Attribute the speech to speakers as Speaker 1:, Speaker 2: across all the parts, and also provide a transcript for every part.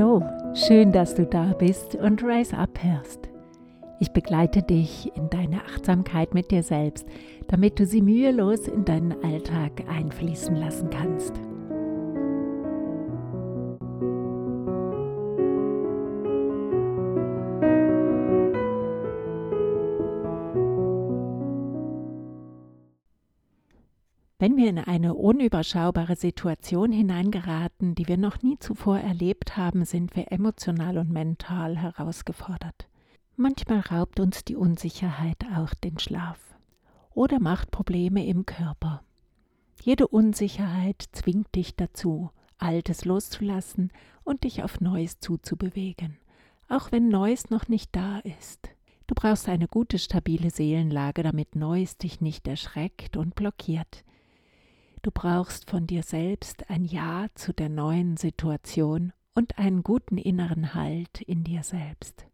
Speaker 1: Hallo, schön, dass du da bist und Rise Up hörst. Ich begleite dich in deine Achtsamkeit mit dir selbst, damit du sie mühelos in deinen Alltag einfließen lassen kannst. Wenn wir in eine unüberschaubare Situation hineingeraten, die wir noch nie zuvor erlebt haben, sind wir emotional und mental herausgefordert. Manchmal raubt uns die Unsicherheit auch den Schlaf oder macht Probleme im Körper. Jede Unsicherheit zwingt dich dazu, Altes loszulassen und dich auf Neues zuzubewegen, auch wenn Neues noch nicht da ist. Du brauchst eine gute, stabile Seelenlage, damit Neues dich nicht erschreckt und blockiert. Du brauchst von dir selbst ein Ja zu der neuen Situation und einen guten inneren Halt in dir selbst.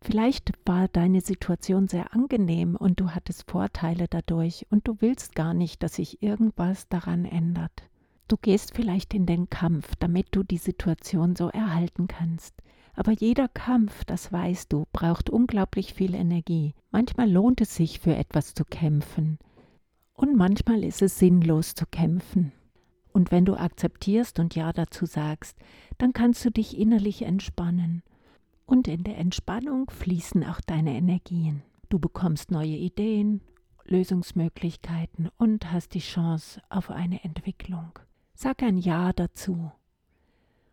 Speaker 1: Vielleicht war deine Situation sehr angenehm und du hattest Vorteile dadurch und du willst gar nicht, dass sich irgendwas daran ändert. Du gehst vielleicht in den Kampf, damit du die Situation so erhalten kannst. Aber jeder Kampf, das weißt du, braucht unglaublich viel Energie. Manchmal lohnt es sich, für etwas zu kämpfen. Und manchmal ist es sinnlos zu kämpfen. Und wenn du akzeptierst und Ja dazu sagst, dann kannst du dich innerlich entspannen. Und in der Entspannung fließen auch deine Energien. Du bekommst neue Ideen, Lösungsmöglichkeiten und hast die Chance auf eine Entwicklung. Sag ein Ja dazu.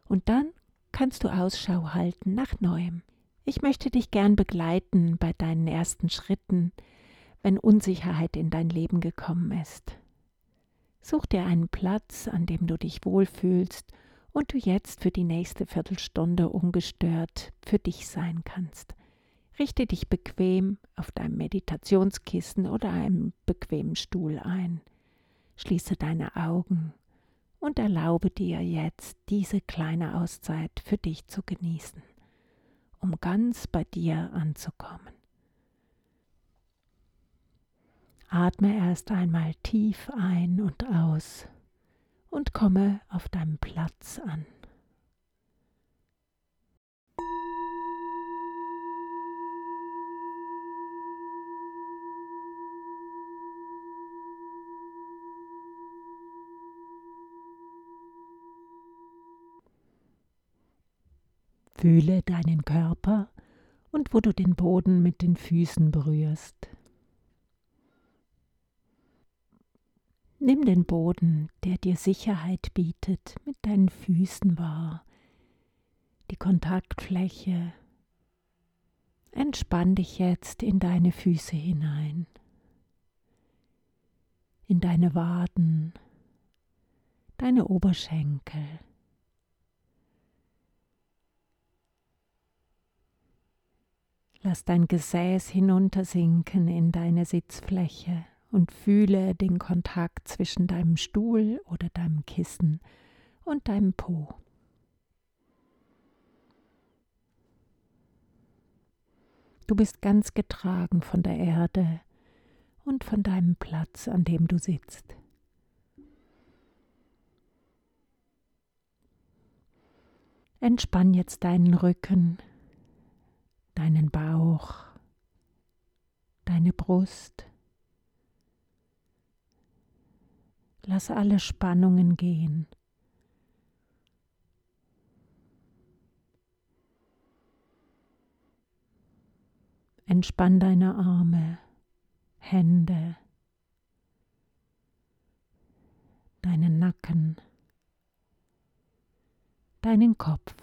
Speaker 1: Und dann kannst du Ausschau halten nach Neuem. Ich möchte dich gern begleiten bei deinen ersten Schritten, wenn Unsicherheit in dein Leben gekommen ist. Such dir einen Platz, an dem du dich wohlfühlst und du jetzt für die nächste Viertelstunde ungestört für dich sein kannst. Richte dich bequem auf deinem Meditationskissen oder einem bequemen Stuhl ein. Schließe deine Augen und erlaube dir jetzt diese kleine Auszeit für dich zu genießen, um ganz bei dir anzukommen. Atme erst einmal tief ein und aus und komme auf deinem Platz an. Fühle deinen Körper und wo du den Boden mit den Füßen berührst. Nimm den Boden, der dir Sicherheit bietet, mit deinen Füßen wahr, die Kontaktfläche. Entspann dich jetzt in deine Füße hinein, in deine Waden, deine Oberschenkel. Lass dein Gesäß hinuntersinken in deine Sitzfläche und fühle den Kontakt zwischen deinem Stuhl oder deinem Kissen und deinem Po. Du bist ganz getragen von der Erde und von deinem Platz, an dem du sitzt. Entspann jetzt deinen Rücken, deinen Bauch, deine Brust, Lass alle Spannungen gehen. Entspann deine Arme, Hände, deinen Nacken, deinen Kopf.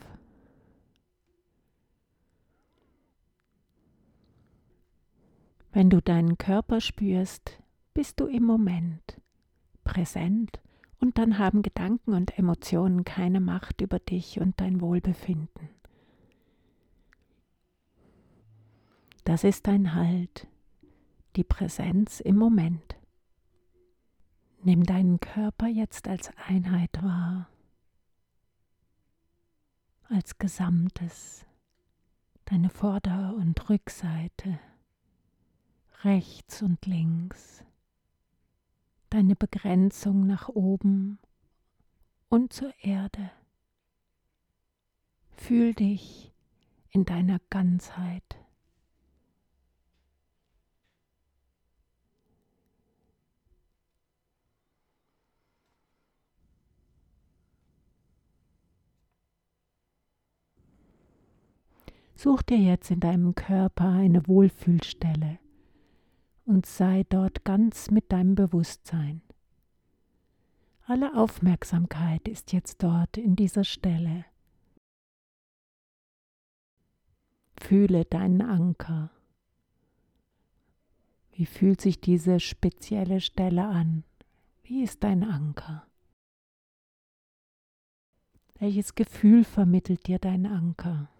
Speaker 1: Wenn du deinen Körper spürst, bist du im Moment präsent und dann haben Gedanken und Emotionen keine Macht über dich und dein Wohlbefinden. Das ist dein Halt, die Präsenz im Moment. Nimm deinen Körper jetzt als Einheit wahr, als Gesamtes, deine Vorder- und Rückseite, rechts und links deine Begrenzung nach oben und zur Erde. Fühl dich in deiner Ganzheit. Such dir jetzt in deinem Körper eine Wohlfühlstelle und sei dort ganz mit deinem Bewusstsein. Alle Aufmerksamkeit ist jetzt dort in dieser Stelle. Fühle deinen Anker. Wie fühlt sich diese spezielle Stelle an? Wie ist dein Anker? Welches Gefühl vermittelt dir dein Anker?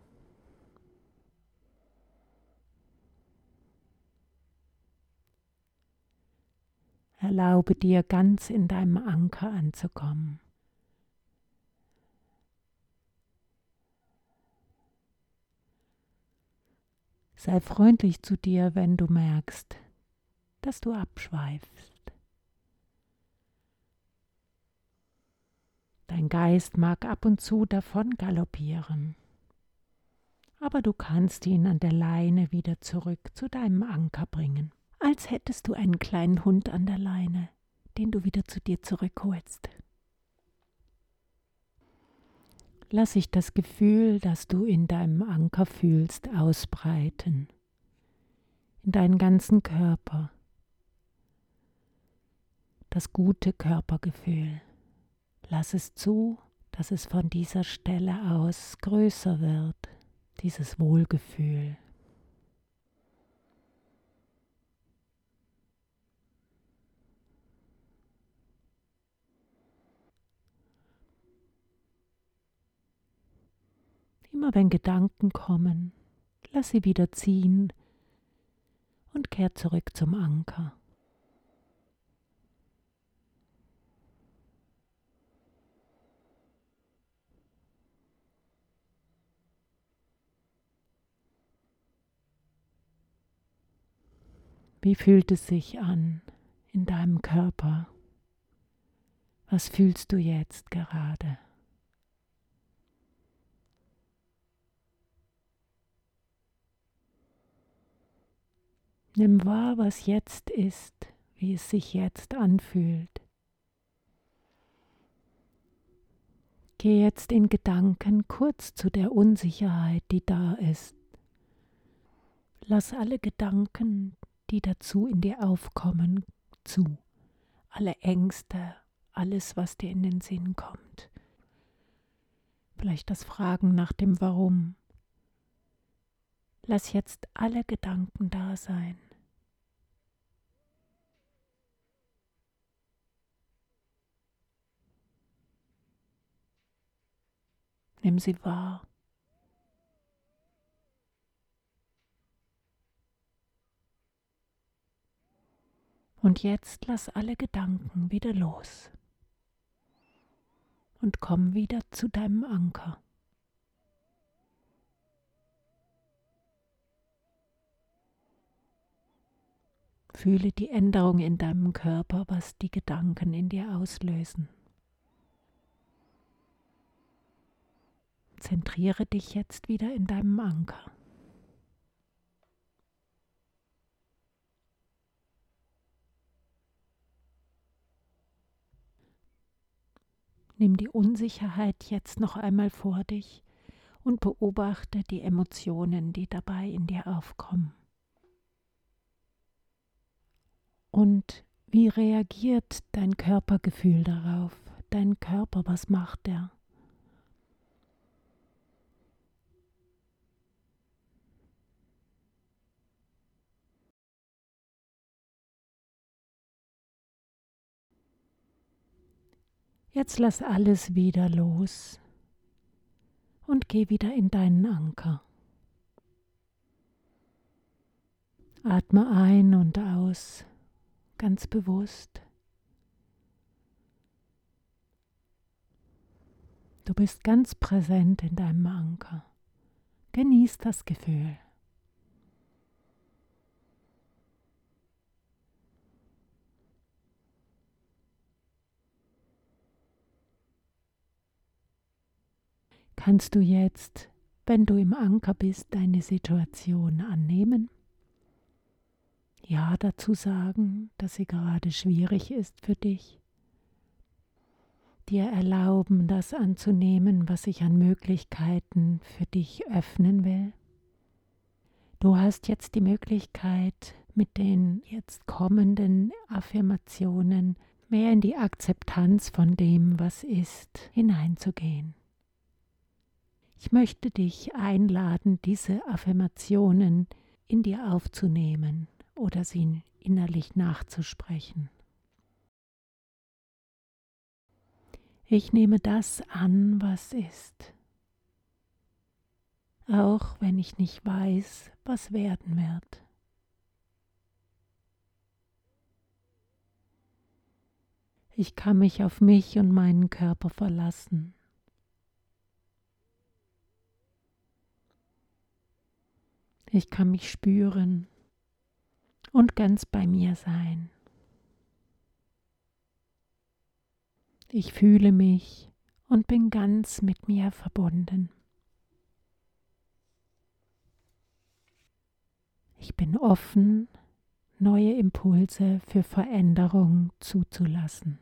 Speaker 1: Erlaube dir ganz in deinem Anker anzukommen. Sei freundlich zu dir, wenn du merkst, dass du abschweifst. Dein Geist mag ab und zu davon galoppieren, aber du kannst ihn an der Leine wieder zurück zu deinem Anker bringen als hättest du einen kleinen Hund an der Leine, den du wieder zu dir zurückholst. Lass sich das Gefühl, das du in deinem Anker fühlst, ausbreiten, in deinen ganzen Körper, das gute Körpergefühl. Lass es zu, dass es von dieser Stelle aus größer wird, dieses Wohlgefühl. Immer wenn Gedanken kommen, lass sie wieder ziehen und kehr zurück zum Anker. Wie fühlt es sich an in deinem Körper? Was fühlst du jetzt gerade? Nimm wahr, was jetzt ist, wie es sich jetzt anfühlt. Geh jetzt in Gedanken kurz zu der Unsicherheit, die da ist. Lass alle Gedanken, die dazu in dir aufkommen, zu. Alle Ängste, alles, was dir in den Sinn kommt. Vielleicht das Fragen nach dem Warum. Lass jetzt alle Gedanken da sein. Nimm sie wahr. Und jetzt lass alle Gedanken wieder los und komm wieder zu deinem Anker. Fühle die Änderung in deinem Körper, was die Gedanken in dir auslösen. Zentriere dich jetzt wieder in deinem Anker. Nimm die Unsicherheit jetzt noch einmal vor dich und beobachte die Emotionen, die dabei in dir aufkommen. Und wie reagiert dein Körpergefühl darauf? Dein Körper, was macht er? Jetzt lass alles wieder los und geh wieder in deinen Anker. Atme ein und aus, ganz bewusst. Du bist ganz präsent in deinem Anker. Genieß das Gefühl. Kannst du jetzt, wenn du im Anker bist, deine Situation annehmen? Ja dazu sagen, dass sie gerade schwierig ist für dich? Dir erlauben, das anzunehmen, was sich an Möglichkeiten für dich öffnen will? Du hast jetzt die Möglichkeit, mit den jetzt kommenden Affirmationen mehr in die Akzeptanz von dem, was ist, hineinzugehen. Ich möchte dich einladen, diese Affirmationen in dir aufzunehmen oder sie innerlich nachzusprechen. Ich nehme das an, was ist auch wenn ich nicht weiß, was werden wird. Ich kann mich auf mich und meinen Körper verlassen. Ich kann mich spüren und ganz bei mir sein. Ich fühle mich und bin ganz mit mir verbunden. Ich bin offen, neue Impulse für Veränderung zuzulassen.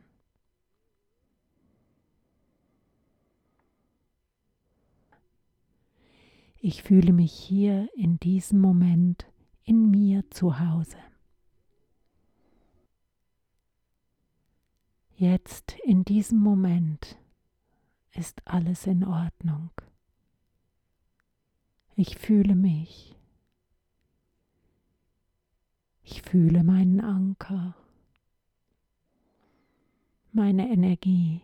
Speaker 1: Ich fühle mich hier in diesem Moment in mir zu Hause. Jetzt in diesem Moment ist alles in Ordnung. Ich fühle mich ich fühle meinen Anker, meine Energie,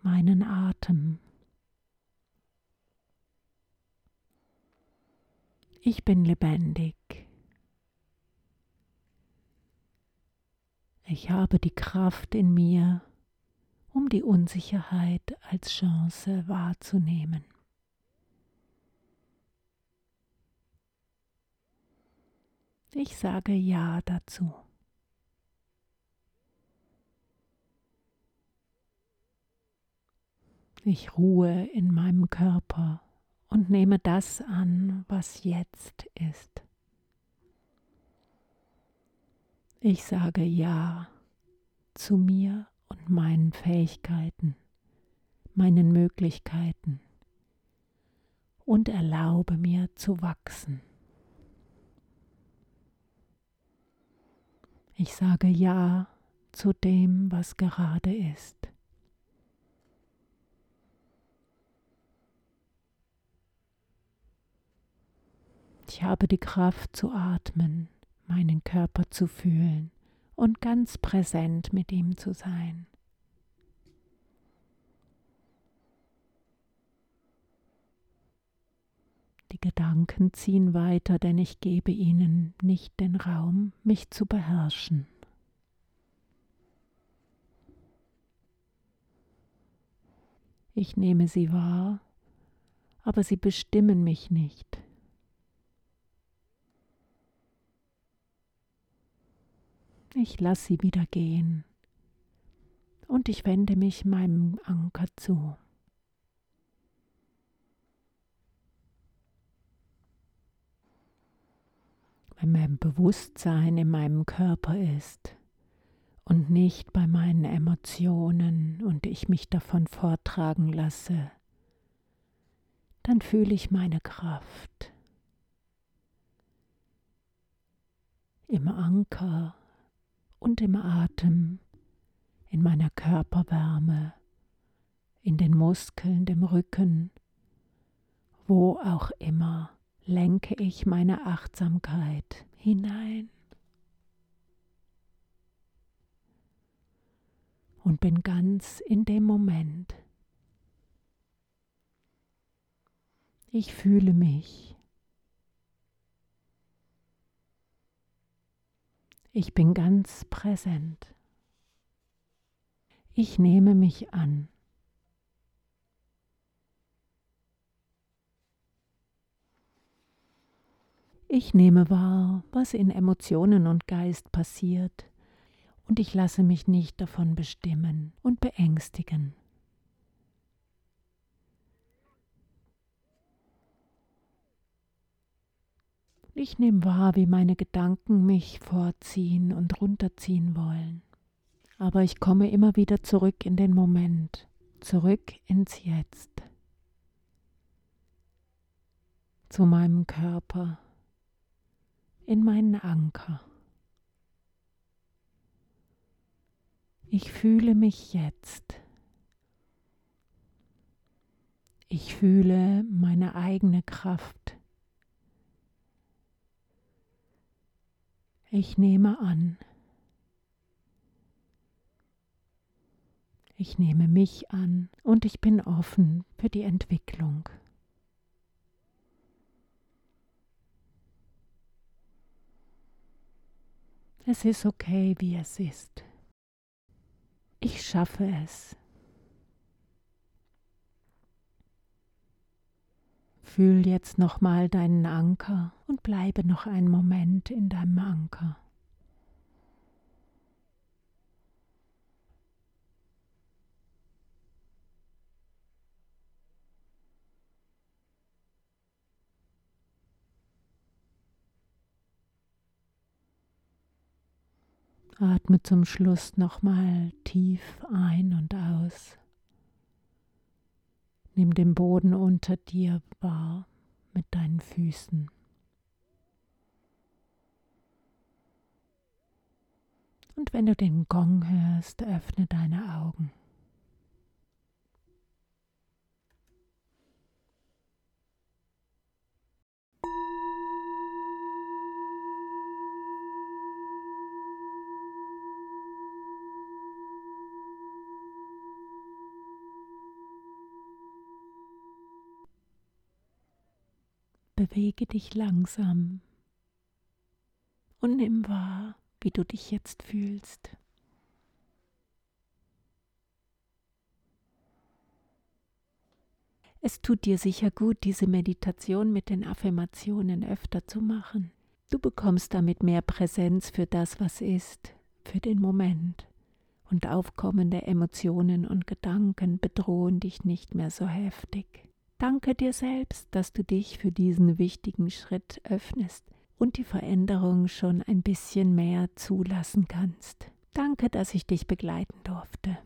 Speaker 1: meinen Atem. Ich bin lebendig. Ich habe die Kraft in mir, um die Unsicherheit als Chance wahrzunehmen. Ich sage Ja dazu. Ich ruhe in meinem Körper und nehme das an, was jetzt ist. Ich sage Ja zu mir und meinen Fähigkeiten, meinen Möglichkeiten und erlaube mir zu wachsen. Ich sage Ja zu dem, was gerade ist. Ich habe die Kraft zu atmen, meinen Körper zu fühlen und ganz präsent mit ihm zu sein. Die Gedanken ziehen weiter, denn ich gebe ihnen nicht den Raum, mich zu beherrschen. Ich nehme sie wahr, aber sie bestimmen mich nicht. Ich lasse sie wieder gehen und ich wende mich meinem Anker zu. wenn mein Bewusstsein in meinem Körper ist und nicht bei meinen Emotionen und ich mich davon vortragen lasse, dann fühle ich meine Kraft im Anker und im Atem, in meiner Körperwärme, in den Muskeln, dem Rücken, wo auch immer lenke ich meine Achtsamkeit hinein und bin ganz in dem Moment. Ich fühle mich. Ich bin ganz präsent. Ich nehme mich an. Ich nehme wahr, was in Emotionen und Geist passiert, und ich lasse mich nicht davon bestimmen und beängstigen. Ich nehme wahr, wie meine Gedanken mich vorziehen und runterziehen wollen. Aber ich komme immer wieder zurück in den Moment, zurück ins Jetzt, zu meinem Körper, in meinen Anker. Ich fühle mich jetzt. Ich fühle meine eigene Kraft. Ich nehme an. Ich nehme mich an und ich bin offen für die Entwicklung. Es ist okay, wie es ist. Ich schaffe es. Fühl jetzt nochmal deinen Anker und bleibe noch einen Moment in deinem Anker. Atme zum Schluss nochmal tief ein und aus. Nimm den Boden unter dir wahr mit deinen Füßen. Und wenn du den Gong hörst, öffne deine Augen. Bewege dich langsam und nimm wahr, wie du dich jetzt fühlst. Es tut dir sicher gut, diese Meditation mit den Affirmationen öfter zu machen. Du bekommst damit mehr Präsenz für das, was ist, für den Moment. Und aufkommende Emotionen und Gedanken bedrohen dich nicht mehr so heftig. Danke dir selbst, dass du dich für diesen wichtigen Schritt öffnest und die Veränderung schon ein bisschen mehr zulassen kannst. Danke, dass ich dich begleiten durfte.